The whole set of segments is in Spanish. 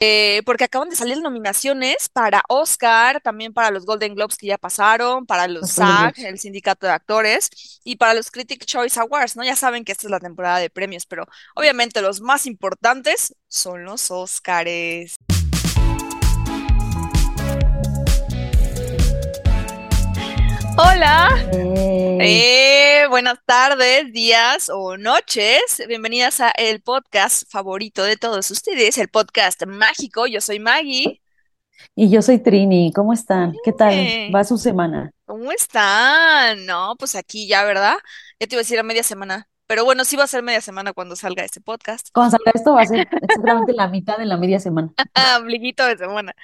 eh, porque acaban de salir nominaciones para Oscar, también para los Golden Globes que ya pasaron, para los SAG, el Sindicato de Actores, y para los Critic Choice Awards, ¿no? Ya saben que esta es la temporada de premios, pero obviamente los más importantes son los Oscars. Hola, eh, buenas tardes, días o noches. Bienvenidas a el podcast favorito de todos ustedes, el podcast mágico. Yo soy Maggie. Y yo soy Trini, ¿cómo están? ¿Qué tal? ¿Va su semana? ¿cómo están? No, pues aquí ya, ¿verdad? Ya te iba a decir a media semana, pero bueno, sí va a ser media semana cuando salga este podcast. Cuando salga esto va a ser exactamente la mitad de la media semana. Ah, ombliguito de semana.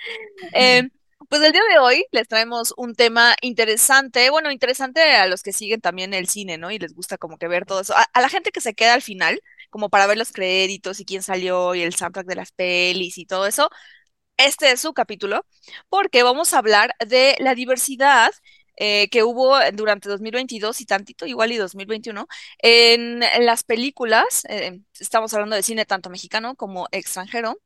Eh, pues el día de hoy les traemos un tema interesante, bueno, interesante a los que siguen también el cine, ¿no? Y les gusta como que ver todo eso. A, la gente que se queda al final, como para ver los créditos y quién salió y el soundtrack de las pelis y todo eso, este es su capítulo, porque vamos a hablar de la diversidad eh, que hubo durante 2022 y tantito igual y 2021 en las películas. eh, estamos hablando de cine tanto mexicano como extranjero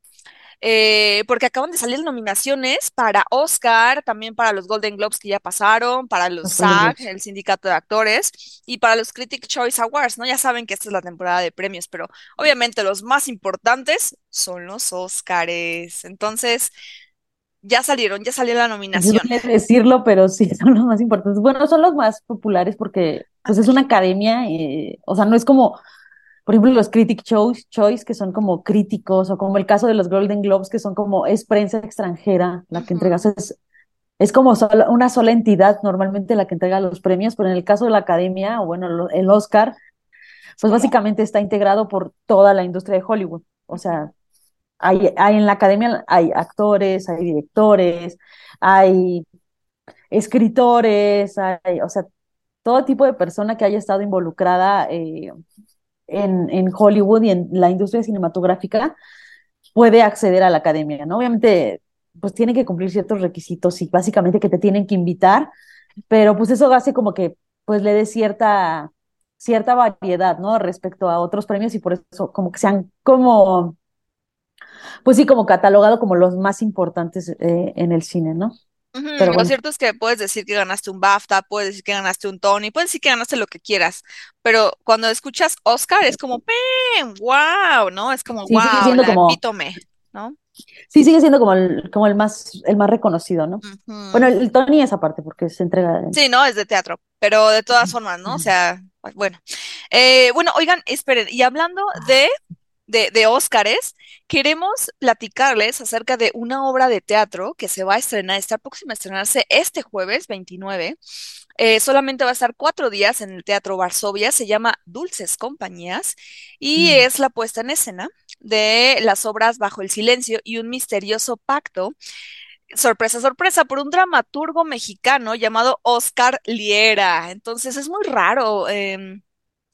eh, porque acaban de salir nominaciones para Oscar, también para los Golden Globes que ya pasaron, para los SAG, el Sindicato de Actores, y para los Critic Choice Awards, ¿no? Ya saben que esta es la temporada de premios, pero obviamente los más importantes son los Oscars. Entonces, ya salieron, ya salió la nominación. duele decirlo, pero sí son los más importantes. Bueno, son los más populares porque pues es una academia, eh, o sea, no es como, por ejemplo, los Critic Choice, Choice, que son como críticos, o como el caso de los Golden Globes, que son como, es prensa extranjera la que entrega, o Ujú, sea, es, es como una sola entidad normalmente la que entrega los premios, pero en el caso de la academia, o bueno, lo- el Oscar, es pues básicamente está integrado por toda la industria de Hollywood. O sea, hay, hay en la academia hay actores, hay directores, hay escritores, hay, o sea, todo tipo de persona que haya estado involucrada eh, en, en Hollywood y en la industria cinematográfica puede acceder a la academia, ¿no? Obviamente, pues tiene que cumplir ciertos requisitos y básicamente que te tienen que invitar, pero pues eso hace como que pues le dé cierta, cierta variedad, ¿no? Respecto a otros premios y por eso como que sean como, pues sí, como catalogado como los más importantes eh, en el cine, ¿no? Pero Lo cierto es que puedes decir que ganaste un BAFTA, puedes decir que ganaste un Tony, puedes decir que ganaste lo que quieras, pero cuando escuchas Oscar es como, ¡pam! ¡Wow! ¿No? Es como, sí ¡wow! La como, epítome, ¿no? sí sigue siendo como el, como el más, el más reconocido, ¿no? Bueno, el, el Tony es aparte porque se entrega. Sí, no, es de teatro, pero de todas formas, ¿no? O sea, bueno. Eh, bueno, oigan, esperen, y hablando de, de, de Óscares, queremos platicarles acerca de una obra de teatro que se va a estrenar, está próxima a estrenarse este jueves 29. Eh, solamente va a estar cuatro días en el Teatro Varsovia, se llama Dulces Compañías y Mm. es la puesta en escena de las obras Bajo el Silencio y un misterioso pacto sorpresa, sorpresa, por un dramaturgo mexicano llamado Oscar Liera. Entonces es muy raro. em,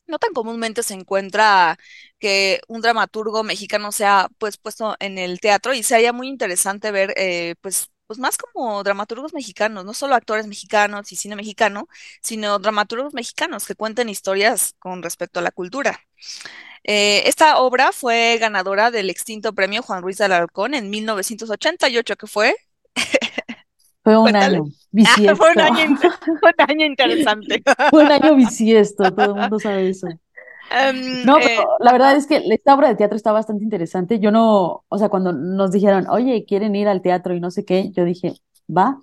no tan comúnmente se encuentra que un dramaturgo mexicano sea pues puesto en el teatro y sería muy interesante ver eh, pues pues más como dramaturgos mexicanos, no solo actores mexicanos y cine mexicano, sino dramaturgos mexicanos que cuenten historias con respecto a la cultura. Eh, esta obra fue ganadora del extinto premio Juan Ruiz de Alarcón en 1988, que fue Fue un Cuéntale. año Ah, fue un bisiesto. año, fue un año interesante. Fue un año bisiesto, todo el mundo sabe eso. Em, No, eh, pero la verdad es que esta obra de teatro está bastante interesante. Yo no, o sea, cuando nos dijeron, oye, ¿quieren ir al teatro y no sé qué? Yo dije, va,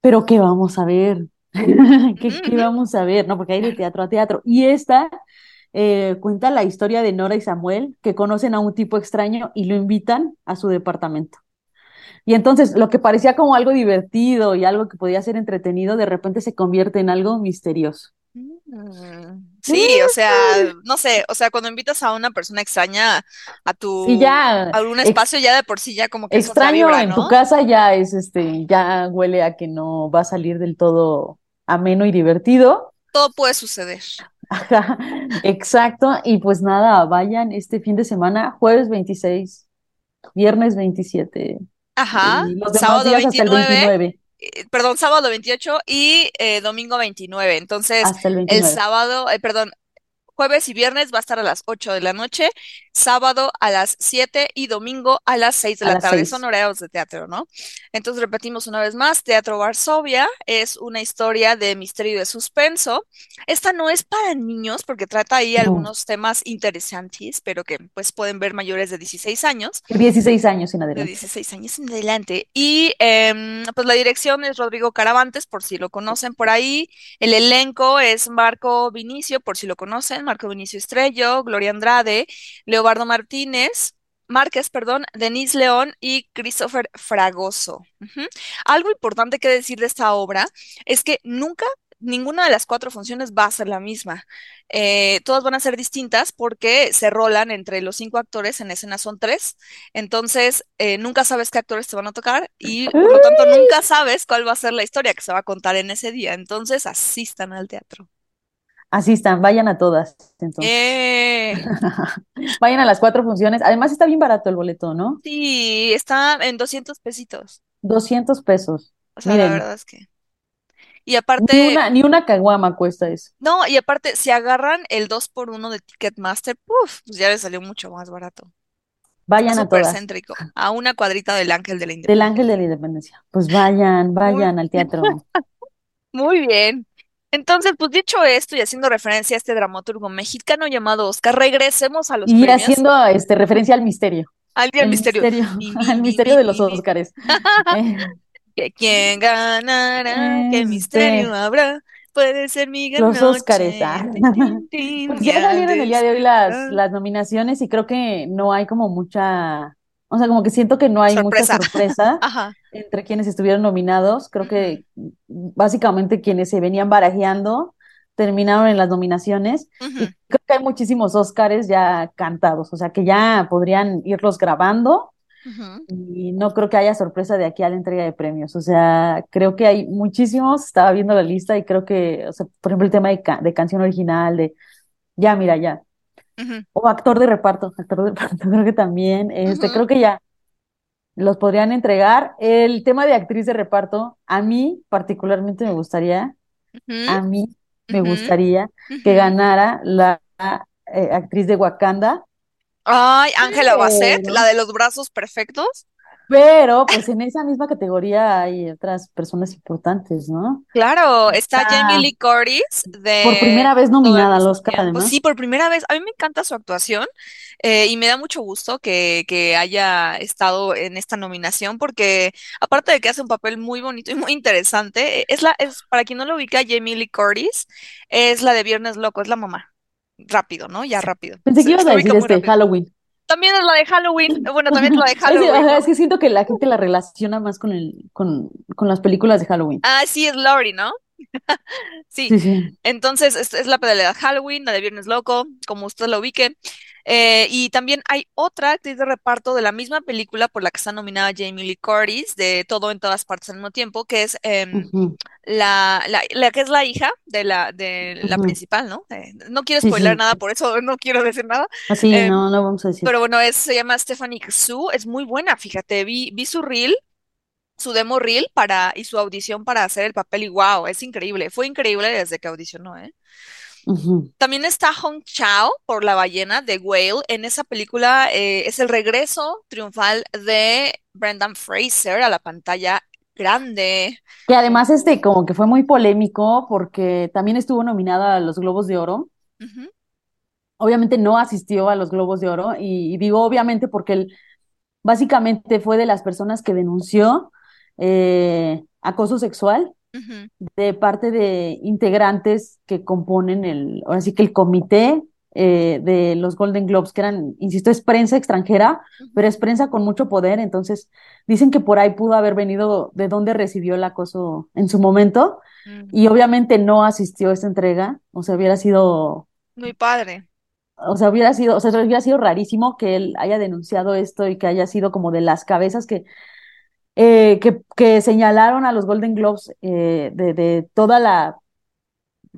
pero ¿qué vamos a ver? ¿Qué, vamos a ver? ¿No? Porque hay de teatro a teatro. Y esta eh, cuenta la historia de Nora y Samuel, que conocen a un tipo extraño y lo invitan a su departamento. Y entonces lo que parecía como algo divertido y algo que podía ser entretenido, de repente se convierte en algo misterioso. Mm, Sí, o sea, no sé, o sea, cuando invitas a una persona extraña a Sí, tu, ya a un espacio, ya de por sí ya como que extraño vibra, en tu casa ya es este, ya huele a que no va a salir del todo ameno y divertido. Todo puede suceder. Ajá, exacto. Y pues nada, vayan este fin de semana, jueves 26, viernes 27 Ajá, y los demás sábado días hasta el 29, 29, eh, perdón, sábado 28 y eh, domingo 29. Entonces, hasta el el 29. sábado, eh, perdón, jueves y viernes va a estar a las 8 de la noche, sábado a las 7 y domingo a las 6 de A la tarde. Son horarios de teatro, ¿no? Entonces repetimos una vez más, Teatro Varsovia es una historia de misterio y de suspenso. Esta no es para niños porque trata ahí No, algunos temas interesantes, pero que pues pueden ver mayores de 16 años. 16 años en De adelante. 16 años en adelante. Y em, pues la dirección es Rodrigo Caravantes, por si lo conocen por ahí. El elenco es Marco Vinicio, por si lo conocen, Marco Vinicio Estrello, Gloria Andrade, Leobardo Martínez, Márquez, perdón, Denise León y Christopher Fragoso. Algo importante que decir de esta obra es que nunca, ninguna de las cuatro funciones va a ser la misma. Eh, todas van a ser distintas porque se rolan entre los cinco actores, en escena son tres. Entonces, eh, nunca sabes qué actores te van a tocar y por lo tanto nunca sabes cuál va a ser la historia que se va a contar en ese día. Entonces, asistan al teatro. Así están, vayan a todas, entonces. Eh, Vayan a las cuatro funciones. Además está bien barato el boleto, ¿no? sí, está en 200 pesitos. 200 pesos. O sea, la verdad es que. Y ni aparte, una, ni una caguama cuesta eso. no, y aparte, si agarran el 2 por uno de Ticketmaster, puf, pues ya les salió mucho más barato. Vayan a todas. céntrico, a una cuadrita del Ángel de la Del Ángel de Independencia. la Independencia. Pues vayan, vayan al teatro. muy bien. Entonces, pues dicho esto y haciendo referencia a este dramaturgo mexicano llamado Oscar, regresemos a los Y premios. haciendo este, referencia al misterio. Al El misterio. misterio, al misterio de los. Óscares. Eh, Que quién ganará, qué misterio Este, habrá, puede ser mi gran los Óscares. ah. Pues ya al salieron el día de hoy las, las nominaciones y creo que no hay como mucha, o sea, como que siento que no hay mucha Sorpresa. entre quienes estuvieron nominados. Creo que básicamente quienes se venían barajeando terminaron en las nominaciones y creo que hay muchísimos Óscares ya cantados, o sea, que ya podrían irlos grabando y no creo que haya sorpresa de aquí a la entrega de premios. O sea, creo que hay muchísimos, estaba viendo la lista y creo que, o sea, por ejemplo, el tema de, ca- de canción original, de ya, mira, ya. O actor de reparto, actor de reparto, creo que también, este, creo que ya los podrían entregar. El tema de actriz de reparto, a mí particularmente me gustaría, a mí me gustaría que ganara la eh, actriz de Wakanda, Ay, Ángela Bassett, la de los brazos perfectos. Pero pues en esa misma categoría hay otras personas importantes, ¿no? Claro, está Jamie Está Lee Curtis por de primera vez nominada al Oscar, tiempo. Sí, además. por primera vez. A mí me encanta su actuación eh, y me da mucho gusto que, que haya estado en esta nominación porque aparte de que hace un papel muy bonito y muy interesante, es la, es, para quien no lo ubica, Jamie Lee Curtis es la de Viernes Loco, es la mamá. Rápido, ¿no? Ya rápido. Pensé que ibas a decir este rápido. Halloween. También es la de Halloween. Bueno, también es la de Halloween, es que siento que la gente la relaciona más con el, con, con las películas de Halloween. Ah, sí, es Laurie, ¿no? Sí, Sí, sí. entonces es, es la de Halloween, la de Viernes Loco, como usted lo ubique. Eh, y también hay otra actriz de reparto de la misma película por la que está nominada Jamie Lee Curtis, de Todo en todas partes al mismo tiempo, que es Ujú, la, la, la que es la hija de la, de la principal, ¿no? Eh, no quiero spoiler sí. nada, por eso no quiero decir nada. Así, Em, no, no vamos a decir. pero bueno, es, se llama Stephanie Xu, es muy buena, fíjate, vi, vi su reel su demo reel para, y su audición para hacer el papel y wow, es increíble. Fue increíble desde que audicionó, ¿eh? También está Hong Chao por La ballena de Whale. En esa película eh, es el regreso triunfal de Brendan Fraser a la pantalla grande. Que además este como que fue muy polémico porque también estuvo nominada a los Globos de Oro. Obviamente no asistió a los Globos de Oro y, y digo obviamente porque él básicamente fue de las personas que denunció eh, acoso sexual de parte de integrantes que componen el, ahora sí que el comité eh, de los Golden Globes, que eran, insisto, es prensa extranjera, pero es prensa con mucho poder, entonces dicen que por ahí pudo haber venido de dónde recibió el acoso en su momento, y obviamente no asistió a esta entrega, o sea, hubiera sido, Muy padre. o sea, hubiera sido, o sea, hubiera sido rarísimo que él haya denunciado esto y que haya sido como de las cabezas que eh, que, que señalaron a los Golden Globes eh, de, de toda la,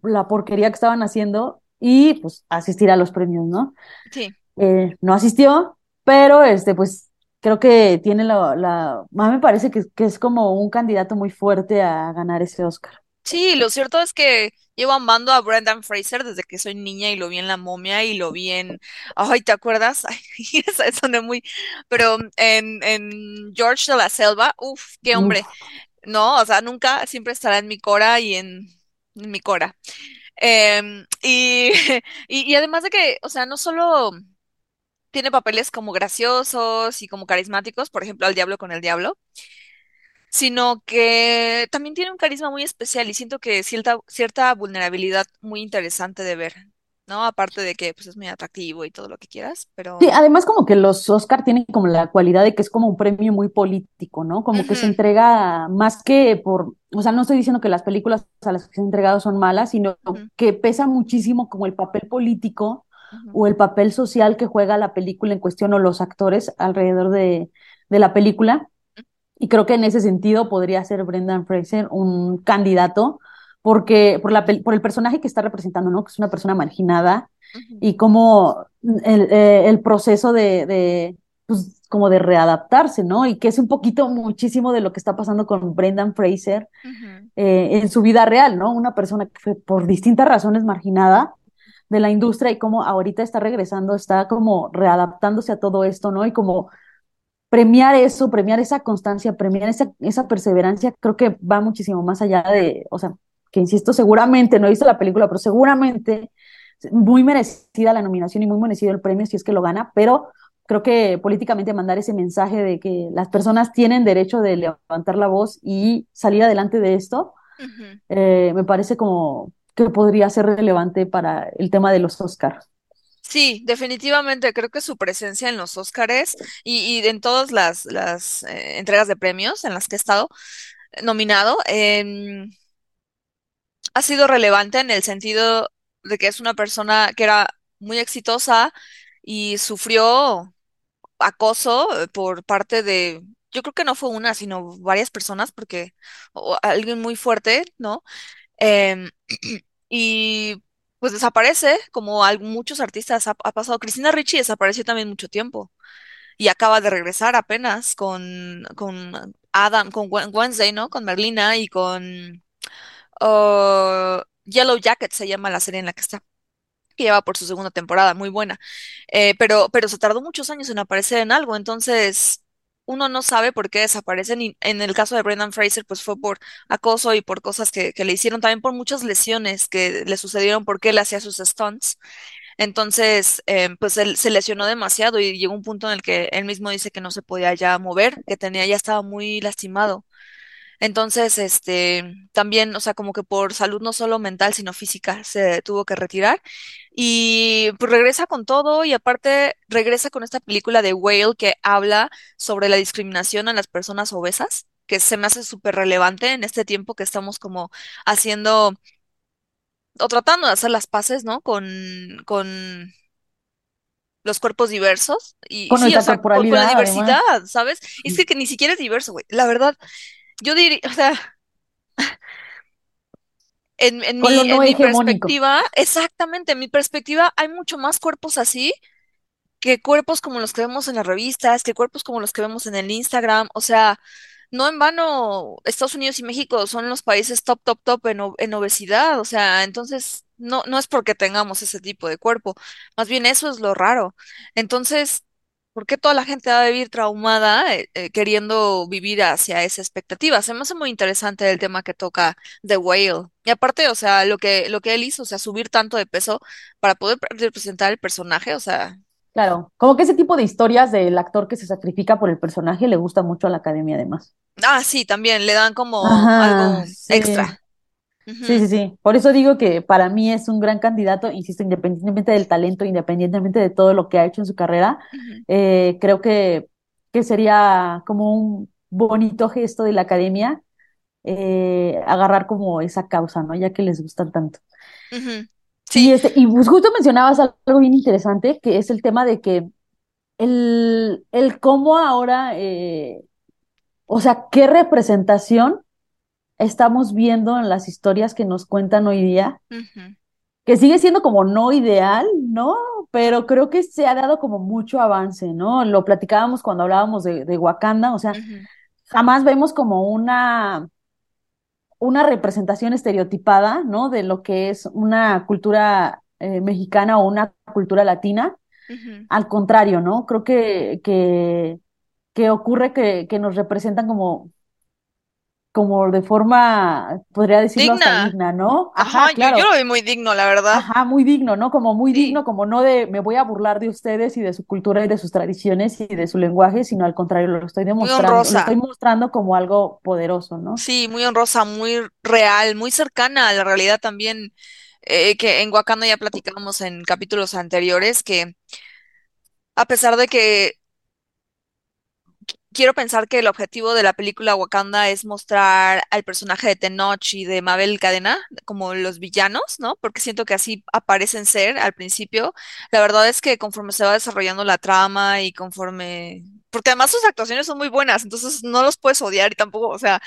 la porquería que estaban haciendo y pues asistir a los premios, ¿no? Sí. Eh, no asistió, pero este, pues creo que tiene la, la a mí me parece que, que es como un candidato muy fuerte a ganar ese Oscar. Sí, lo cierto es que llevo amando a Brendan Fraser desde que soy niña y lo vi en La Momia y lo vi en... Ay, ¿te acuerdas? Ay, eso suena muy... Pero en, en George de la Selva, uff, qué hombre. Uf. No, o sea, nunca, siempre estará en mi cora y en, en mi cora. Em, y, y, y además de que, o sea, no solo tiene papeles como graciosos y como carismáticos, por ejemplo, Al Diablo con el Diablo, sino que también tiene un carisma muy especial y siento que cierta, cierta vulnerabilidad muy interesante de ver, ¿no? Aparte de que pues es muy atractivo y todo lo que quieras, Sí, pero... además como que los Oscar tienen como la cualidad de que es como un premio muy político, ¿no? Como que se entrega más que por, o sea, no estoy diciendo que las películas a las que se han entregado son malas, sino que pesa muchísimo como el papel político o el papel social que juega la película en cuestión o los actores alrededor de, de la película. Y creo que en ese sentido podría ser Brendan Fraser un candidato porque por, la, por el personaje que está representando, ¿no? Que es una persona marginada ujú, y como el, eh, el proceso de, de, pues, como de readaptarse, ¿no? Y que es un poquito muchísimo de lo que está pasando con Brendan Fraser ujú. eh, en su vida real, ¿no? Una persona que fue por distintas razones marginada de la industria y como ahorita está regresando, está como readaptándose a todo esto, ¿no? Y como premiar eso, premiar esa constancia, premiar esa, esa perseverancia, creo que va muchísimo más allá de, o sea, que insisto, seguramente, no he visto la película, pero seguramente muy merecida la nominación y muy merecido el premio si es que lo gana, pero creo que políticamente mandar ese mensaje de que las personas tienen derecho de levantar la voz y salir adelante de esto, eh, me parece como que podría ser relevante para el tema de los Oscars. Sí, definitivamente creo que su presencia en los Óscares y, y en todas las, las eh, entregas de premios en las que he estado eh, nominado, em, ha sido relevante en el sentido de que es una persona que era muy exitosa y sufrió acoso eh, por parte de, yo creo que no fue una, sino varias personas, porque o alguien muy fuerte, ¿no? Em, y pues desaparece, como al- muchos artistas ha, pasado. Cristina Ricci desapareció también mucho tiempo y acaba de regresar apenas con, con Adam, con Wednesday, ¿no? Con Merlina y con uh, Yellow Jacket se llama la serie en la que está que lleva por su segunda temporada, muy buena. Eh, pero, pero se tardó muchos años en aparecer en algo, entonces uno no sabe por qué desaparecen. Y en el caso de Brendan Fraser, pues fue por acoso y por cosas que, que le hicieron, también por muchas lesiones que le sucedieron porque él hacía sus stunts. Entonces, eh, pues él se lesionó demasiado y llegó un punto en el que él mismo dice que no se podía ya mover, que tenía, ya estaba muy lastimado. Entonces, este, también, o sea, como que por salud no solo mental, sino física, se tuvo que retirar. Y pues regresa con todo y aparte regresa con esta película de Whale que habla sobre la discriminación a las personas obesas, que se me hace súper relevante en este tiempo que estamos como haciendo o tratando de hacer las paces, ¿no? Con, con los cuerpos diversos. Y, Con sí, o nuestra sea, con, con la diversidad, además, ¿sabes? Es que, que ni siquiera es diverso, güey. La verdad, yo diría, o sea... En, mi, en perspectiva, exactamente, en mi perspectiva, hay mucho más cuerpos así que cuerpos como los que vemos en las revistas, que cuerpos como los que vemos en el Instagram. O sea, no en vano, Estados Unidos y México son los países top, top, top en, en obesidad. O sea, entonces, no, no es porque tengamos ese tipo de cuerpo, más bien eso es lo raro. Entonces, ¿por qué toda la gente va a vivir traumada eh, eh, queriendo vivir hacia esa expectativa? Se me hace muy interesante el tema que toca The Whale. Y aparte, o sea, lo que, lo que él hizo, o sea, subir tanto de peso para poder pre- representar el personaje, o sea. Claro, como que ese tipo de historias del actor que se sacrifica por el personaje le gusta mucho a la academia además. Ah, sí, también le dan como Ajá, algo sí, extra. Sí, sí, sí. Por eso digo que para mí es un gran candidato, insisto, independientemente del talento, independientemente de todo lo que ha hecho en su carrera, eh, creo que, que sería como un bonito gesto de la academia eh, agarrar como esa causa, ¿no? Ya que les gustan tanto. Sí, este, y pues justo mencionabas algo bien interesante, que es el tema de que el, el cómo ahora, eh, o sea, qué representación estamos viendo en las historias que nos cuentan hoy día, que sigue siendo como no ideal, ¿no? Pero creo que se ha dado como mucho avance, ¿no? Lo platicábamos cuando hablábamos de, de Wakanda, o sea, jamás vemos como una una representación estereotipada, ¿no? De lo que es una cultura eh, mexicana o una cultura latina. Al contrario, ¿no? Creo que, que, que ocurre que, que nos representan como, como de forma, podría decirlo hasta Digna. digna, ¿no? Ajá, Ajá, yo, yo lo vi muy digno, la verdad. Ajá, muy digno, ¿no? Como muy Sí, digno, como no de me voy a burlar de ustedes y de su cultura y de sus tradiciones y de su lenguaje, sino al contrario, lo estoy muy demostrando, lo estoy mostrando como algo poderoso, ¿no? Sí, muy honrosa, muy real, muy cercana a la realidad también, eh, que en Wakanda ya platicábamos en capítulos anteriores, que a pesar de que quiero pensar que el objetivo de la película Wakanda es mostrar al personaje de Tenoch y de Mabel Cadena como los villanos, ¿no? Porque siento que así aparecen ser al principio. La verdad es que conforme se va desarrollando la trama y conforme... Porque además sus actuaciones son muy buenas, entonces no los puedes odiar y tampoco, o sea,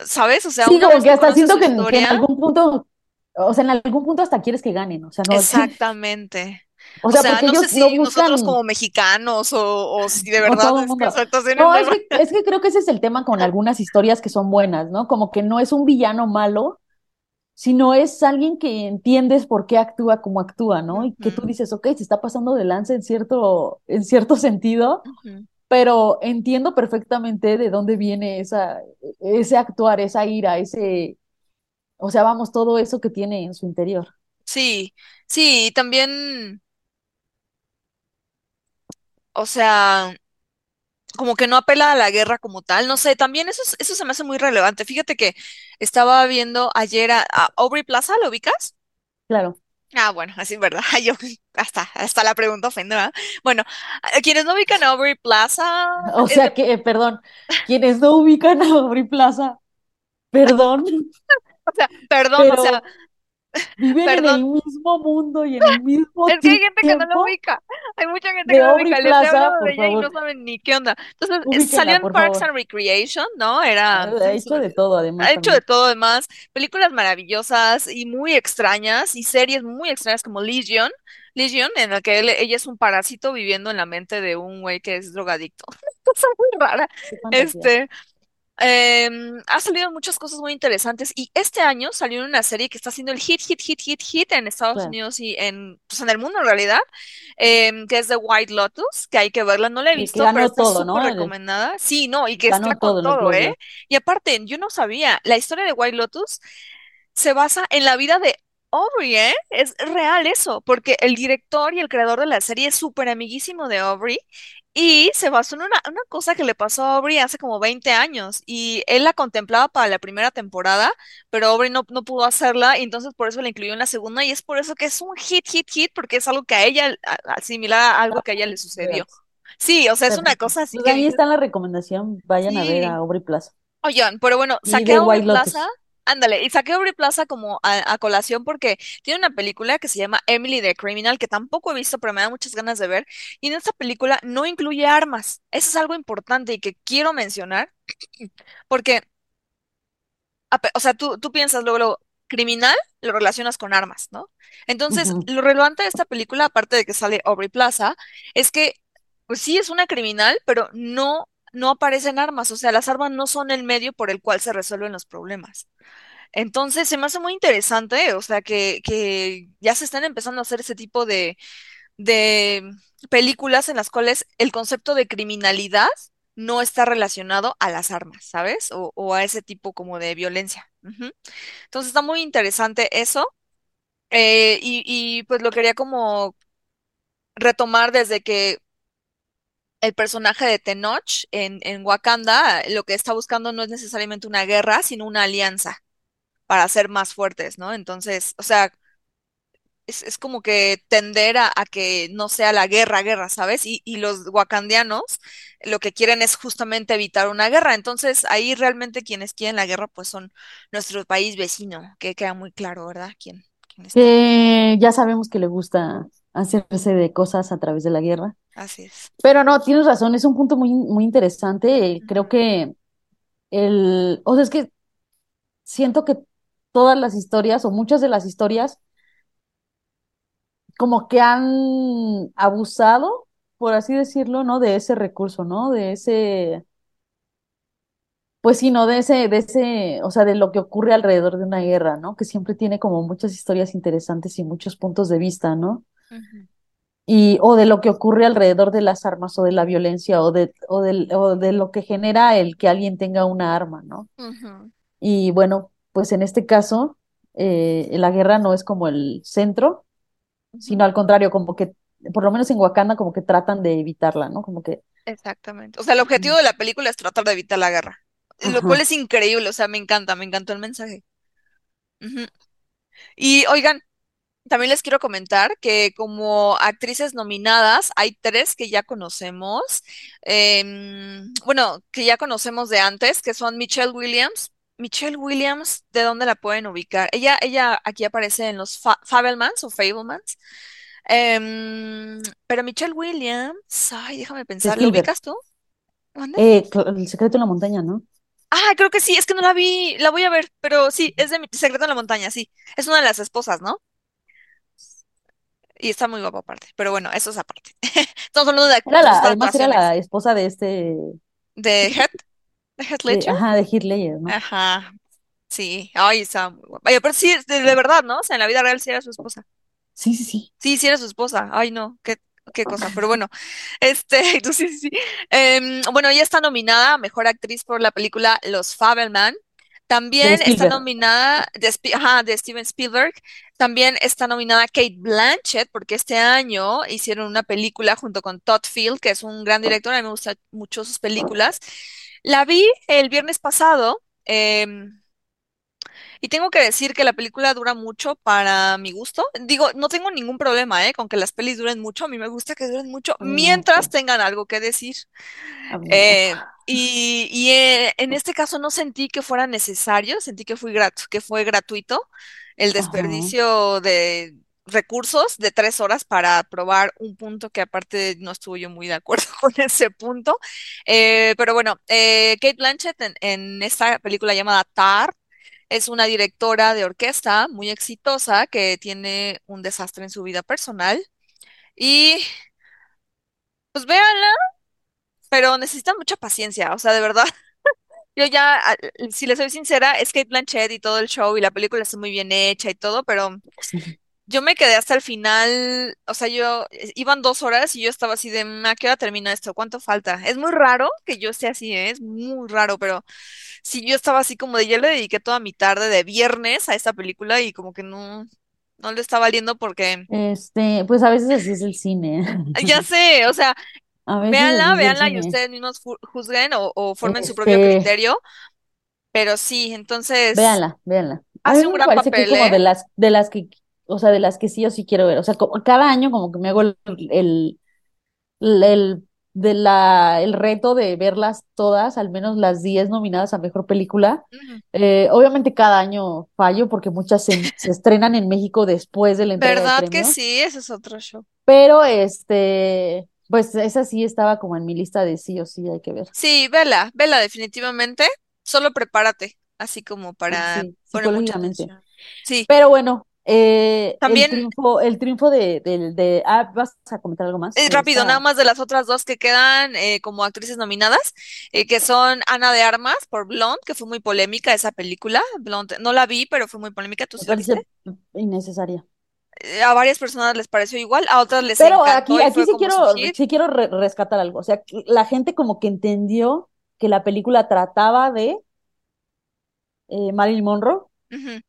¿sabes? O sea, Sí, como que hasta siento que, en- que en historia, algún punto, o sea, en algún punto hasta quieres que ganen, o sea, no, exactamente. O O sea, porque no sé ellos no si nosotros buscan, como mexicanos o, o si de verdad es que No, es que, es que creo que ese es el tema con algunas historias que son buenas, ¿no? Como que no es un villano malo, sino es alguien que entiendes por qué actúa como actúa, ¿no? Y que tú dices, ok, se está pasando de lanza en cierto, en cierto sentido, pero entiendo perfectamente de dónde viene esa, ese actuar, esa ira, ese, o sea, vamos, todo eso que tiene en su interior. Sí, sí, y también, o sea, como que no apela a la guerra como tal, no sé, también eso, es- eso se me hace muy relevante. Fíjate que estaba viendo ayer a, a Aubrey Plaza, ¿lo ubicas? Claro. Ah, bueno, así, ¿verdad? Yo hasta, hasta la pregunta ofende, ¿verdad? Bueno, a- quienes no ubican a Aubrey Plaza, O es de, sea que, eh, perdón, quienes no ubican a Aubrey Plaza, perdón, o sea, perdón, o sea, pero viven en el mismo mundo y en el mismo Es que hay gente que no lo ubica. Hay mucha gente que no lo ubica. Le estoy Plaza, hablando de ella y no saben ni qué onda. Entonces, es- salió ubíquenla, en Parks favor. and Recreation, ¿no? Era, Ha hecho de todo Ha además hecho de todo demás. Películas maravillosas y muy extrañas y series muy extrañas como Legion. Legion, en la que él- ella es un parásito viviendo en la mente de un güey que es drogadicto. Cosa muy rara. Este, Em, ha salido muchas cosas muy interesantes y este año salió una serie que está haciendo el hit, hit, hit, hit, hit en Estados. Unidos y en, pues en el mundo en realidad, em, que es The White Lotus, que hay que verla, no la he Y visto, pero está todo, súper ¿no? Recomendada. Sí, no, y que está con todo ¿eh? Y aparte, yo no sabía, la historia de White Lotus se basa en la vida de Aubrey, ¿eh? Es real eso, porque el director y el creador de la serie es súper amiguísimo de Aubrey y se basó en una, una cosa que le pasó a Aubrey hace como 20 años y él la contemplaba para la primera temporada, pero Aubrey no, no pudo hacerla y entonces por eso la incluyó en la segunda y es por eso que es un hit, hit, hit, porque es algo que a ella, a- similar a algo que a ella le sucedió. Sí, o sea, es una cosa así Pues ahí está la recomendación. Vayan a ver a. Aubrey Plaza. Oigan, pero bueno, saqué a Aubrey White Plaza, Lotus. Ándale, y saqué Aubrey Plaza como a, a colación porque tiene una película que se llama Emily the Criminal, que tampoco he visto, pero me da muchas ganas de ver. Y en esta película no incluye armas. Eso es algo importante y que quiero mencionar, porque, o sea, tú, tú piensas luego, luego, criminal, lo relacionas con armas, ¿no? Entonces, Ujú. lo relevante de esta película, aparte de que sale Aubrey Plaza, es que, pues sí, es una criminal, pero no, no aparecen armas, o sea, las armas no son el medio por el cual se resuelven los problemas. Entonces, se me hace muy interesante, o sea, que, que ya se están empezando a hacer ese tipo de, de películas en las cuales el concepto de criminalidad no está relacionado a las armas, ¿sabes? O, a ese tipo como de violencia. Entonces, está muy interesante eso. eh, y pues lo quería como retomar desde que el personaje de Tenoch en, en Wakanda lo que está buscando no es necesariamente una guerra, sino una alianza para ser más fuertes, ¿no? Entonces, o sea, es, es como que tender a, a que no sea la guerra, guerra, ¿sabes? Y, y los wakandianos lo que quieren es justamente evitar una guerra. Entonces, ahí realmente quienes quieren la guerra, pues son nuestro país vecino, que queda muy claro, ¿verdad? ¿Quién, quién está? Que ya sabemos que le gusta hacerse de cosas a través de la guerra. Así es. Pero no, tienes razón, es un punto muy, muy interesante. Eh. Creo que el, o sea, es que siento que todas las historias o muchas de las historias como que han abusado, por así decirlo, ¿no? De ese recurso, ¿no? De ese, pues sí, ¿no? De ese, de ese, o sea, de lo que ocurre alrededor de una guerra, ¿no? Que siempre tiene como muchas historias interesantes y muchos puntos de vista, ¿no? Y, o de lo que ocurre alrededor de las armas o de la violencia o de, o del- o de lo que genera el que alguien tenga una arma, ¿no? Y bueno, pues en este caso, eh, la guerra no es como el centro, sino al contrario, como que, por lo menos en Wakanda, como que tratan de evitarla, ¿no? Como que, Exactamente. O sea, el objetivo de la película es tratar de evitar la guerra, lo cual es increíble, o sea, me encanta, me encantó el mensaje. Y oigan, también les quiero comentar que como actrices nominadas hay tres que ya conocemos, em, bueno, que ya conocemos de antes, que son Michelle Williams. Michelle Williams, ¿de dónde la pueden ubicar? Ella, ella aquí aparece en los Fa Fabelmans o Fablemans. Em, pero Michelle Williams, ay, déjame pensar, ¿la ubicas tú? Eh, el secreto en la montaña, ¿no? Ah, creo que sí, es que no la vi, la voy a ver, pero sí, es de mi Secreto en la Montaña, sí. Es una de las esposas, ¿no? Y está muy guapa aparte, pero bueno, eso es aparte. Estamos hablando de Era la, además era la esposa de este, ¿De Heath? ¿De Heath de, Ledger? ajá, de Heath Ledger, ¿no? Ajá, sí. Ay, está muy guapa. Oye, pero sí, de, de verdad, ¿no? O sea, en la vida real sí era su esposa. Sí, sí, sí. Sí, sí era su esposa. Ay, no, qué, qué cosa. Pero bueno, este, sí, sí, sí. Em, bueno, ella está nominada a Mejor Actriz por la película Los Fabelman. También está nominada de, ajá, de Steven Spielberg. También está nominada Kate Blanchett porque este año hicieron una película junto con Todd Field, que es un gran director. A mí me gustan mucho sus películas. La vi el viernes pasado. em, y tengo que decir que la película dura mucho para mi gusto. Digo, no tengo ningún problema, ¿eh? Con que las pelis duren mucho. A mí me gusta que duren mucho mientras tengan algo que decir. Eh, y y, eh, en este caso no sentí que fuera necesario, sentí que fue grat- que fue gratuito el Ajá. desperdicio de recursos de tres horas para probar un punto que aparte no estuve yo muy de acuerdo con ese punto. Eh, pero bueno, eh, Kate Blanchett en, en esta película llamada Tar es una directora de orquesta muy exitosa que tiene un desastre en su vida personal y pues véanla, pero necesitan mucha paciencia, o sea, de verdad. Yo ya, si les soy sincera, es Kate Blanchett y todo el show y la película está muy bien hecha y todo, pero. Yo me quedé hasta el final, o sea, yo, eh, iban dos horas y yo estaba así de, "Mm, ¿a qué hora termina esto? ¿Cuánto falta? Es muy raro que yo esté así, ¿eh? Es muy raro, pero sí, yo estaba así como de, ya le dediqué toda mi tarde de viernes a esta película y como que no, no le está valiendo porque, Este, pues a veces así es el cine. ya sé, o sea, véanla, véanla y ustedes mismos ju- juzguen o, o formen su propio Este, criterio, pero sí, entonces véanla, véanla. A mí hace un gran parece que es papel, como ¿eh? de las, de las que, o sea, de las que sí o sí quiero ver. O sea, como cada año como que me hago el, el, el, de la, el reto de verlas todas, al menos las 10 nominadas a mejor película. Eh, obviamente cada año fallo porque muchas se, se estrenan en México después de la entrega ¿Verdad que sí? Ese es otro show. pero este, pues esa sí estaba como en mi lista de sí o sí hay que ver. Sí, vela, vela definitivamente. Solo prepárate, así como para Sí, poner mucha atención. Sí, Pero bueno, eh, el también triunfo, el triunfo de, ah, ¿vas a comentar algo más eh, rápido, nada más de las otras dos que quedan eh, como actrices nominadas, eh, que son Ana de Armas por Blonde, que fue muy polémica esa película. Blonde, no la vi, pero fue muy polémica. ¿Tú sí la viste? parece innecesaria. Eh, a varias personas les pareció igual, a otras les Pero encantó aquí, aquí sí quiero, sí quiero re- rescatar algo. O sea, que la gente como que entendió que la película trataba de eh, Marilyn Monroe. Ujú,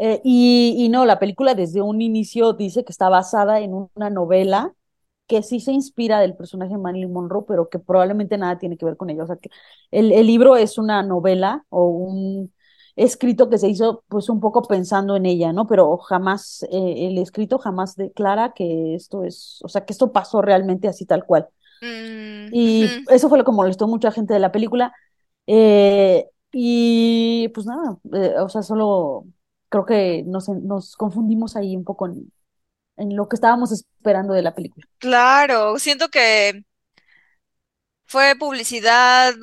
eh, y, y no, la película desde un inicio dice que está basada en una novela que sí se inspira del personaje de Marilyn Monroe, pero que probablemente nada tiene que ver con ella. O sea, que el, el libro es una novela o un escrito que se hizo pues un poco pensando en ella, ¿no? Pero jamás, eh, el escrito jamás declara que esto es, o sea, que esto pasó realmente así tal cual. mm, Y eso fue lo que molestó mucho a gente de la película. Eh, y pues nada, eh, o sea, solo creo que nos, nos confundimos ahí un poco en, en lo que estábamos esperando de la película. Claro, siento que fue publicidad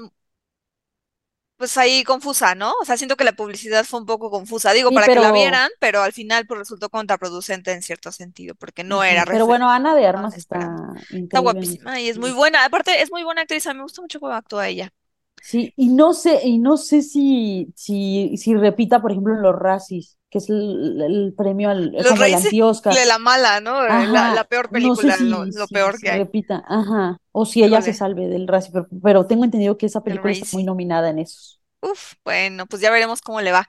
pues ahí confusa, ¿no? O sea, siento que la publicidad fue un poco confusa, digo, Sí, para que la vieran, pero al final pues resultó contraproducente en cierto sentido, porque no era ujú, pero bueno, Ana de Armas está esperando. Está esta guapísima y es muy buena, aparte es muy buena actriz, a mí me gusta mucho cómo actúa ella. Sí, y no sé, y no sé si, si, si repita, por ejemplo, en los Razzies, que es el, el premio al, Los Raíces anti-Oscar. de la mala, ¿no? Eh, La, peor no sé película, lo, si, lo si, peor que hay. repita, ajá, o si ella se salve del Razzie, pero, pero tengo entendido que esa el película está muy nominada en esos. Uf, bueno, pues ya veremos cómo le va.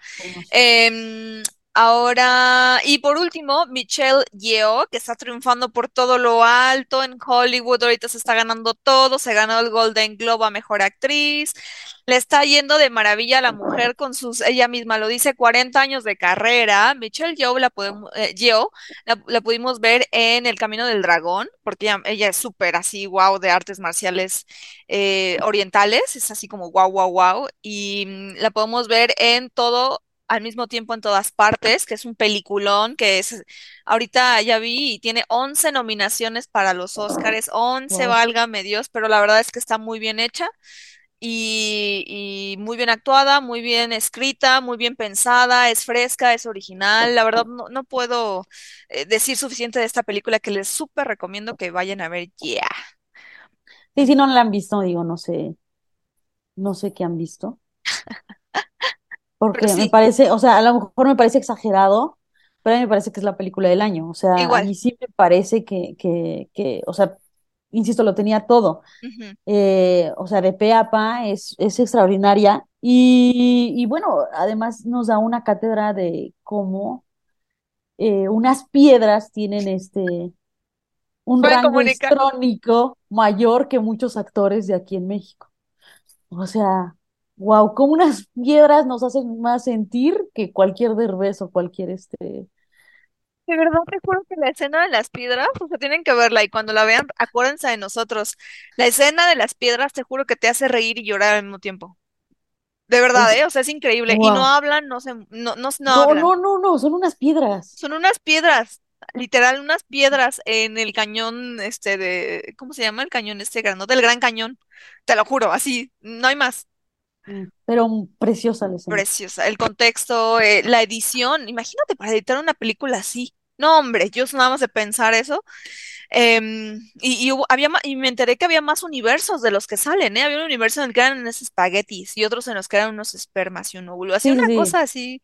premios. Ahora, y por último, Michelle Yeoh, que está triunfando por todo lo alto en Hollywood, ahorita se está ganando todo, se ganó el Golden Globe a Mejor Actriz, le está yendo de maravilla a la mujer con sus, ella misma lo dice, 40 años de carrera. Michelle Yeoh la podemos, eh, la, pudimos ver en El Camino del Dragón, porque ella, ella es súper así, wow, de artes marciales eh, orientales, es así como wow, wow, wow, y mm, la podemos ver en todo, al mismo tiempo en todas partes, que es un peliculón, que es, ahorita ya vi y tiene 11 nominaciones para los Óscares, 11, Wow. válgame Dios, pero la verdad es que está muy bien hecha. Y, y muy bien actuada, muy bien escrita, muy bien pensada, es fresca, es original. La verdad, no, no puedo eh, decir suficiente de esta película que les súper recomiendo que vayan a ver. Yeah. Sí, si no la han visto, digo, no sé, no sé qué han visto, Porque me parece, o sea, a lo mejor me parece exagerado, pero a mí me parece que es la película del año, o sea, a igual. mí sí me parece que, que, que o sea, insisto, lo tenía todo. Eh, o sea, de pe a pa es, es extraordinaria y, y bueno, además nos da una cátedra de cómo eh, unas piedras tienen este, un Pueden rango comunicar. histrónico mayor que muchos actores de aquí en México. O sea, wow, cómo unas piedras nos hacen más sentir que cualquier Derbez o cualquier este... De verdad, te juro que la escena de las piedras, o sea, tienen que verla y cuando la vean, acuérdense de nosotros. La escena de las piedras, te juro que te hace reír y llorar al mismo tiempo. De verdad, ¿eh? O sea, es increíble. Y no hablan, no se, no, no, no No, hablan. no, no, no, son unas piedras. Son unas piedras, literal, unas piedras en el cañón, este, de, ¿cómo se llama el cañón este grandote? El Gran Cañón. Te lo juro, así, no hay más. Pero preciosa la escena. Preciosa. El contexto, eh, la edición. Imagínate para editar una película así. No, hombre, yo nada más de pensar eso. em, y, y hubo- había, y me enteré que había más universos de los que salen, ¿eh? Había un universo en el que eran unos espaguetis y otros en los que eran unos espermas y un óvulo. Así Sí, sí, una sí. cosa así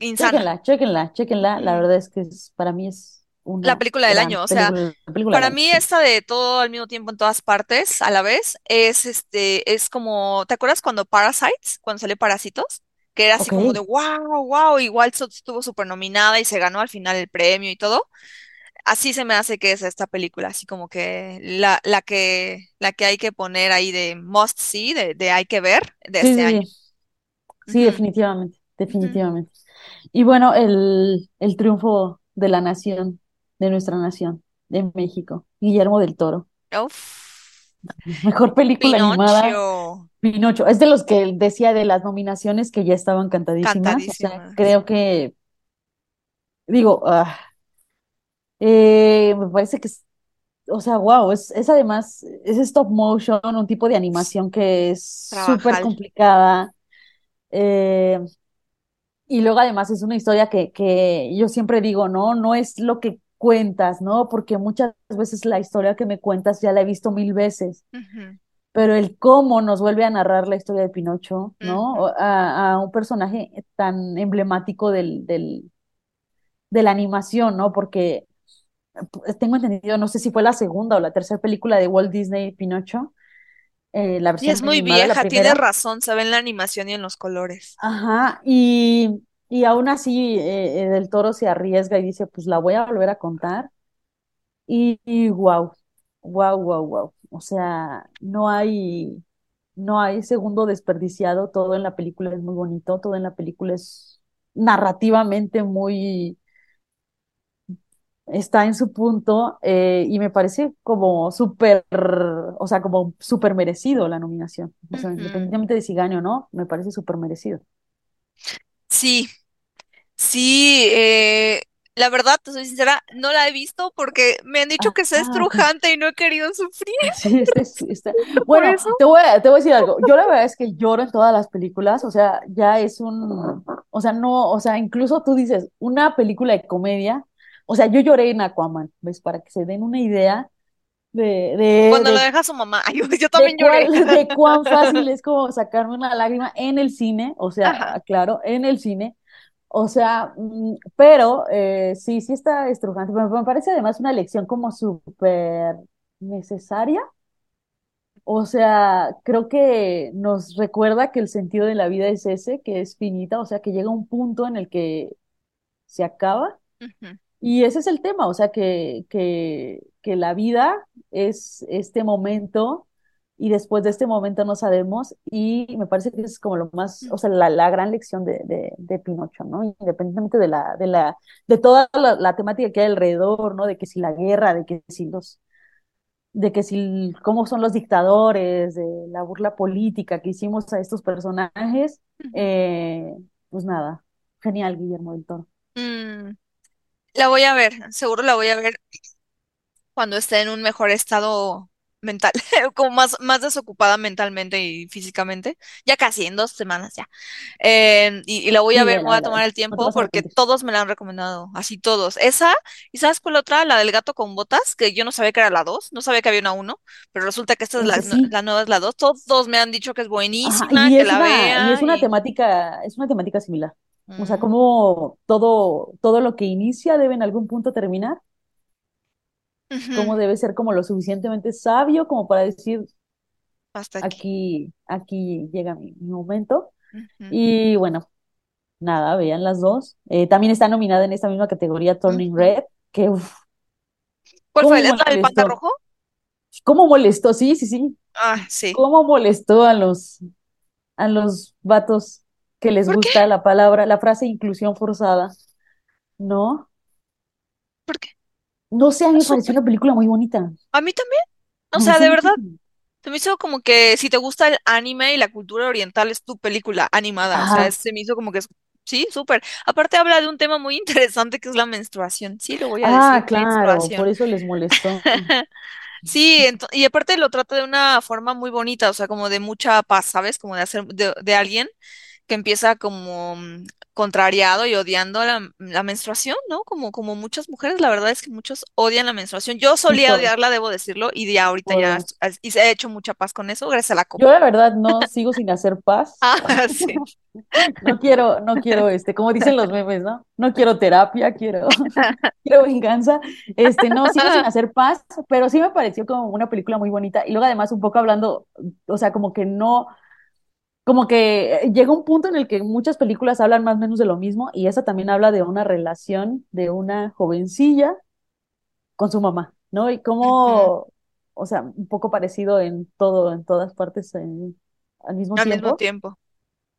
insana. Chéquenla, chéquenla, chéquenla. La verdad es que es, para mí es La película del año, o sea, película, para mí esta de todo al mismo tiempo en todas partes a la vez es este, es como, ¿te acuerdas cuando Parasites, cuando salió Parásitos? Que era así como de wow, wow, igual estuvo súper nominada y se ganó al final el premio y todo. Así se me hace que es esta película, así como que la, la que, la que hay que poner ahí de must see, de, de hay que ver de Sí, este sí, año. sí. Definitivamente, definitivamente. Y bueno, el, el triunfo de la nación, de nuestra nación, de México. Guillermo del Toro. Uf, Mejor película animada, Pinocho. Es de los que decía de las nominaciones que ya estaban cantadísimas. O sea, creo que, digo, ah, eh, me parece que es o sea, wow, es, es además, es stop motion, un tipo de animación que es súper complicada. eh, y luego además es una historia que, que yo siempre digo, no, no es lo que cuentas, ¿no? Porque muchas veces la historia que me cuentas ya la he visto mil veces, pero el cómo nos vuelve a narrar la historia de Pinocho, ¿no? A, a un personaje tan emblemático del, del, de la animación, ¿no? Porque pues, tengo entendido, no sé si fue la segunda o la tercera película de Walt Disney, Pinocho, eh, la Y es versión muy vieja, tiene razón, se ve en la animación y en los colores. Ajá, y, y aún así eh, eh, Del Toro se arriesga y dice, pues la voy a volver a contar. Y, y wow, wow, wow, wow. O sea, no hay, no hay segundo desperdiciado, todo en la película es muy bonito, todo en la película es narrativamente muy está en su punto eh, y me parece como súper, o sea, como súper merecido la nominación. O sea, independientemente de si gane o no, me parece súper merecido. Sí, sí, eh, la verdad, te soy sincera, no la he visto porque me han dicho Ah, que es ah, estrujante y no he querido sufrir Sí, Bueno, te voy a, te voy a decir algo. Yo la verdad es que lloro en todas las películas, o sea, ya es un, o sea, no, o sea, incluso tú dices, una película de comedia, o sea, yo lloré en Aquaman, ¿ves? Para que se den una idea de, de, Cuando lo de, deja su mamá. Yo de, también lloré. cuál, de cuán fácil es como sacarme una lágrima en el cine, o Ajá. sea, claro, en el cine, o sea, mm, pero eh, sí, sí está estrujante, me, me parece además una lección como súper necesaria, o sea, creo que nos recuerda que el sentido de la vida es ese, que es finita, o sea, que llega un punto en el que se acaba. Y ese es el tema, o sea, que, que, que la vida es este momento y después de este momento no sabemos y me parece que es como lo más, o sea, la, la gran lección de, de, de Pinocho, ¿no? Independientemente de la, de la, de toda la, la temática que hay alrededor, ¿no? De que si la guerra, de que si los, de que si cómo son los dictadores, de la burla política que hicimos a estos personajes, eh, pues nada, genial, Guillermo del Toro. Mm, la voy a ver, seguro la voy a ver cuando esté en un mejor estado mental, como más, más desocupada mentalmente y físicamente, ya casi en dos semanas ya. Eh, y, y la voy a Sí, ver, me voy a tomar el tiempo porque todos me la han recomendado, así todos. Esa, ¿y sabes cuál otra? La del gato con botas, que yo no sabía que era la dos, no sabía que había una uno, pero resulta que esta es la, la nueva es la dos. Todos me han dicho que es Ajá, buenísima, y que es la una, y es una y... temática, es una temática similar. O sea, mm, como todo, todo lo que inicia debe en algún punto terminar, ujú, cómo debe ser como lo suficientemente sabio como para decir, hasta aquí. aquí, aquí llega mi, mi momento. Y bueno, nada, vean las dos. Eh, también está nominada en esta misma categoría Turning. Red, que ¿Cuál fue? cómo ¿Es la del rojo? cómo molestó, sí, sí, sí, Ah, sí. cómo molestó a los, a los vatos que les ¿Por qué? gusta la palabra, la frase inclusión forzada, ¿no? ¿Por qué? No sé, a mí No me pareció una película muy bonita. A mí también. O sea, de verdad, se me hizo como que si te gusta el anime y la cultura oriental es tu película animada. O sea, se me hizo como que es, sí, súper. Aparte habla de un tema muy interesante que es la menstruación. Sí, lo voy a Ah, decir, claro, por eso les molestó. Sí, y aparte lo trata de una forma muy bonita, o sea, como de mucha paz, ¿sabes? Como de hacer de, de alguien que empieza como mm, contrariado y odiando la, la menstruación, ¿no? Como, como muchas mujeres, la verdad es que muchos odian la menstruación. Yo solía odiarla, debo decirlo, y de ahorita ya y se ha hecho mucha paz con eso, gracias a la Yo copa. la verdad no sigo sin hacer paz. Ah, sí. No quiero, no quiero, este, como dicen los memes, ¿no? No quiero terapia, quiero, quiero venganza. Este, no, sigo sin hacer paz, pero sí me pareció como una película muy bonita. Y luego además un poco hablando, o sea, como que no, como que llega un punto en el que muchas películas hablan más o menos de lo mismo y esa también habla de una relación de una jovencilla con su mamá, ¿no? Y cómo, o sea, un poco parecido en todo, en todas partes en- al mismo Al mismo tiempo. tiempo.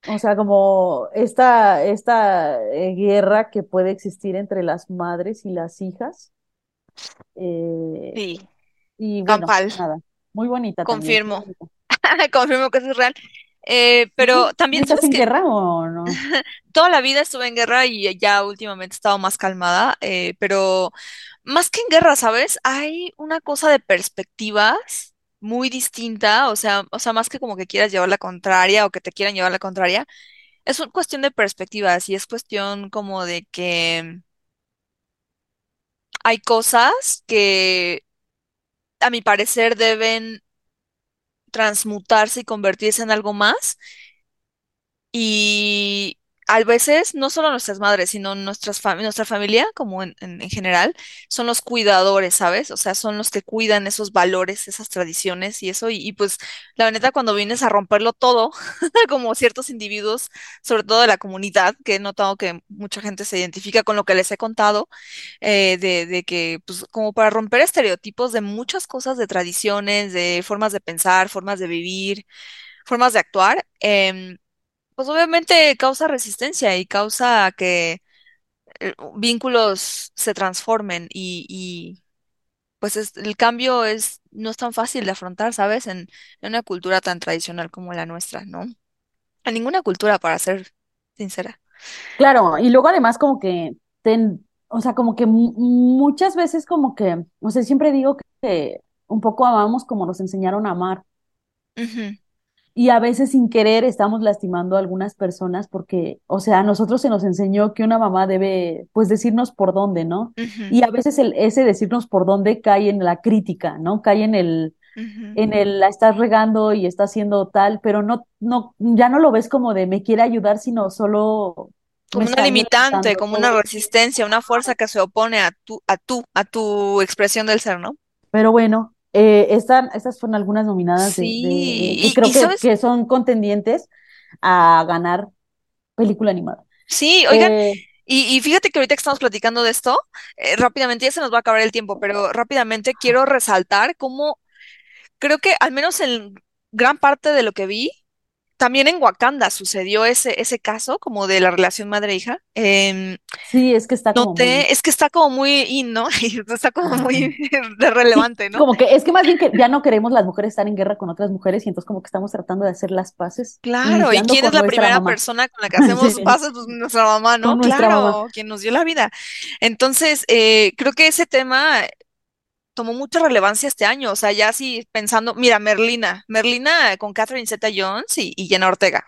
O sea, como esta, esta eh, guerra que puede existir entre las madres y las hijas. eh, Sí, y bueno, campal, nada, muy bonita confirmo. Confirmo que eso es real. Eh, pero ¿Sí? ¿Sí también, estás ¿sabes en guerra o no? Toda la vida estuve en guerra y ya últimamente he estado más calmada, eh, pero más que en guerra, ¿sabes? Hay una cosa de perspectivas muy distinta, o sea, o sea, más que como que quieras llevar la contraria o que te quieran llevar la contraria, es una cuestión de perspectivas y es cuestión como de que hay cosas que a mi parecer deben transmutarse y convertirse en algo más. Y a veces, no solo nuestras madres, sino nuestras fam- nuestra familia, como en, en- en general, son los cuidadores, ¿sabes? O sea, son los que cuidan esos valores, esas tradiciones y eso. Y, pues, la neta, cuando vienes a romperlo todo, como ciertos individuos, sobre todo de la comunidad, que he notado que mucha gente se identifica con lo que les he contado, eh, de, de que, pues, como para romper estereotipos de muchas cosas, de tradiciones, de formas de pensar, formas de vivir, formas de actuar. em, pues obviamente causa resistencia y causa que eh, vínculos se transformen y, y, pues es- el cambio es, no es tan fácil de afrontar, ¿sabes? En, en una cultura tan tradicional como la nuestra, ¿no? En ninguna cultura, para ser sincera. Claro, y luego además como que, ten, o sea, como que mu- muchas veces como que, o sea, siempre digo que un poco amamos como nos enseñaron a amar. Y a veces sin querer estamos lastimando a algunas personas porque, o sea, a nosotros se nos enseñó que una mamá debe, pues, decirnos por dónde, ¿no? Y a veces el, ese decirnos por dónde cae en la crítica, ¿no? Cae en el, en el, la estás regando y está haciendo tal, pero no, no, ya no lo ves como de me quiere ayudar, sino solo Como una limitante, como todo una resistencia, una fuerza que se opone a tu, a tu, a tu expresión del ser, ¿no? Pero bueno, eh, están, estas fueron algunas nominadas de, de, y, creo y que, que son contendientes a ganar película animada. sí, oigan, Eh, y, y fíjate que ahorita que estamos platicando de esto, eh, rápidamente, ya se nos va a acabar el tiempo, pero rápidamente quiero resaltar cómo creo que al menos en gran parte de lo que vi, también en Wakanda sucedió ese, ese caso, como de la relación madre-hija. Em, sí, es que está como muy... noté, es que está como muy in, ¿no? Está como muy relevante, ¿no? como que es que más bien que ya no queremos las mujeres estar en guerra con otras mujeres y entonces como que estamos tratando de hacer las paces, Claro, ¿y quién es la primera mamá. persona con la que hacemos Sí? Pues nuestra mamá, ¿no? con nuestra mamá. Claro, quien nos dio la vida. Entonces, eh, creo que ese tema tomó mucha relevancia este año, o sea, ya así pensando, mira, Merlina, Merlina con Catherine Zeta-Jones y, y Jenna Ortega,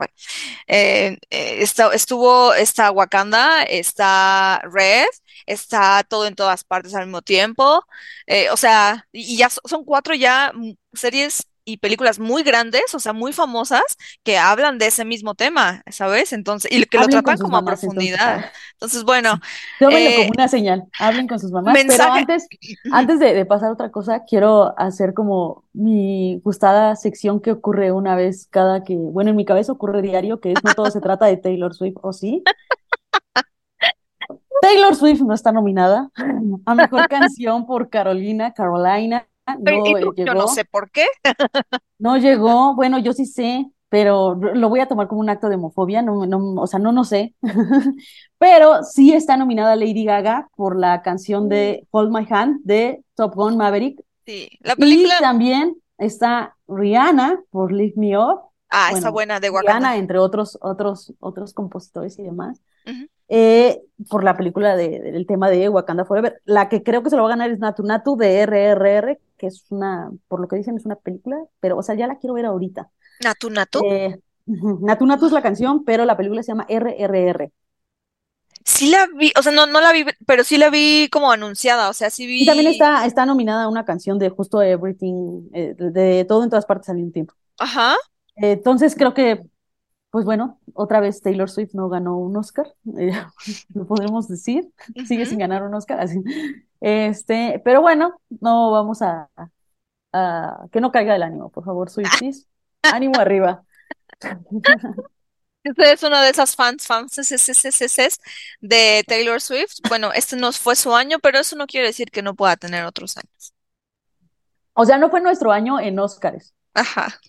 eh, eh, está- estuvo, está Wakanda, está Red, está todo en todas partes al mismo tiempo, eh, o sea, y, ya so- son cuatro ya mm, series y películas muy grandes, o sea, muy famosas, que hablan de ese mismo tema, ¿sabes? Entonces, y que lo Hablen tratan como a mamás profundidad. Entonces, bueno, Tómenlo eh, como una señal, hablen con sus mamás, pero mensaje. antes, Ujú. antes de, de pasar a otra cosa, quiero hacer como mi gustada sección que ocurre una vez cada que, bueno, en mi cabeza ocurre diario, que es no todo se trata de Taylor Swift, ¿o sí? Taylor Swift no está nominada a mejor canción por Carolina, Carolina, ¿Y no tú? eh, Yo no sé por qué. no llegó, bueno, yo sí sé, pero lo voy a tomar como un acto de homofobia, no, no, o sea, no, no sé, pero sí está nominada Lady Gaga por la canción Mm, de Hold My Hand de Top Gun Maverick Sí, la y película, también está Rihanna por Lift Me Up, ah, bueno, buena de Wakanda. Entre otros, otros, otros compositores y demás eh, por la película de, del tema de Wakanda Forever. La que creo que se lo va a ganar es Natu Natu de RRR, que es una, por lo que dicen, es una película, pero, o sea, ya la quiero ver ahorita. Natu Natu. Eh, Natu Natu es la canción, pero la película se llama RRR. Sí la vi, o sea, no, no la vi, pero sí la vi como anunciada, o sea, sí Y también vi, está, está nominada a una canción de justo Everything, eh, de, de todo en todas partes al mismo tiempo. ajá, entonces creo que, pues bueno, otra vez Taylor Swift no ganó un Oscar, eh, lo podemos decir, sigue sin ganar un Oscar, así. Este, pero bueno, no vamos a, a- que no caiga el ánimo, por favor, Swifties, ánimo arriba. Usted es una de esas fans, fans, es- es- es de Taylor Swift. Bueno, este no fue su año, pero eso no quiere decir que no pueda tener otros años. O sea, no fue nuestro año en Oscars. Ajá,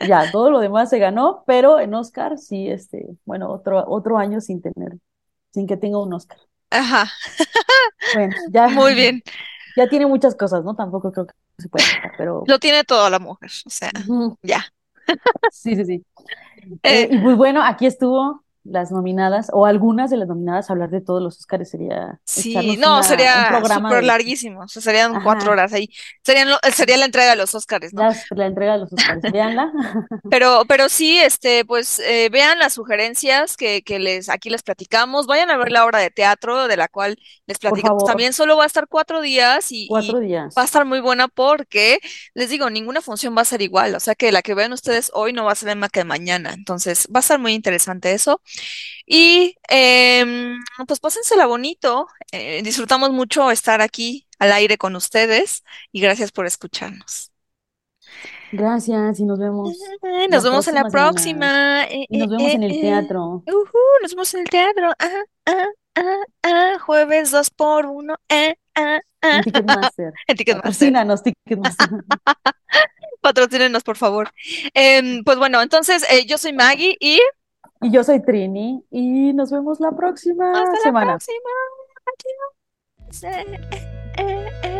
Ya, todo lo demás se ganó, pero en Oscar sí, este, bueno, otro, otro año sin tener, sin que tenga un Oscar. ajá, Bueno, ya, muy bien. ya tiene muchas cosas, ¿no? Tampoco creo que se pueda quitar, pero Lo tiene toda la mujer, o sea, ya. sí, sí, sí. Eh, Eh, y pues bueno, aquí estuvo las nominadas, o algunas de las nominadas, hablar de todos los Oscars sería sí, no, una, sería súper de, larguísimo, o sea, serían cuatro horas ahí. Serían lo- sería la entrega de los Óscares, ¿no? la entrega de los Oscars. Véanla, Pero, pero sí, este, pues eh, vean las sugerencias que, que les aquí les platicamos. Vayan a ver la obra de teatro de la cual les platicamos. También solo va a estar cuatro días y, cuatro y va a días. estar muy buena porque les digo, ninguna función va a ser igual. O sea que la que vean ustedes hoy no va a ser la misma que mañana. Entonces va a estar muy interesante eso. Y em, pues pásensela bonito. Eh, disfrutamos mucho estar aquí al aire con ustedes y gracias por escucharnos. Gracias y nos vemos Nos vemos en la próxima. Eh, Y eh, nos vemos en el teatro, Ujú, nos vemos en el teatro. Ah, ah, ah, ah. Jueves dos por uno. Eh, ah, ah. en Ticketmaster. En Ticketmaster. Patrocínanos, Ticketmaster. Patrocínenos, por favor. Em, pues bueno, entonces yo soy Maggie y Y yo soy Trini y nos vemos la próxima hasta la semana. próxima. Adiós. Eh, eh, eh.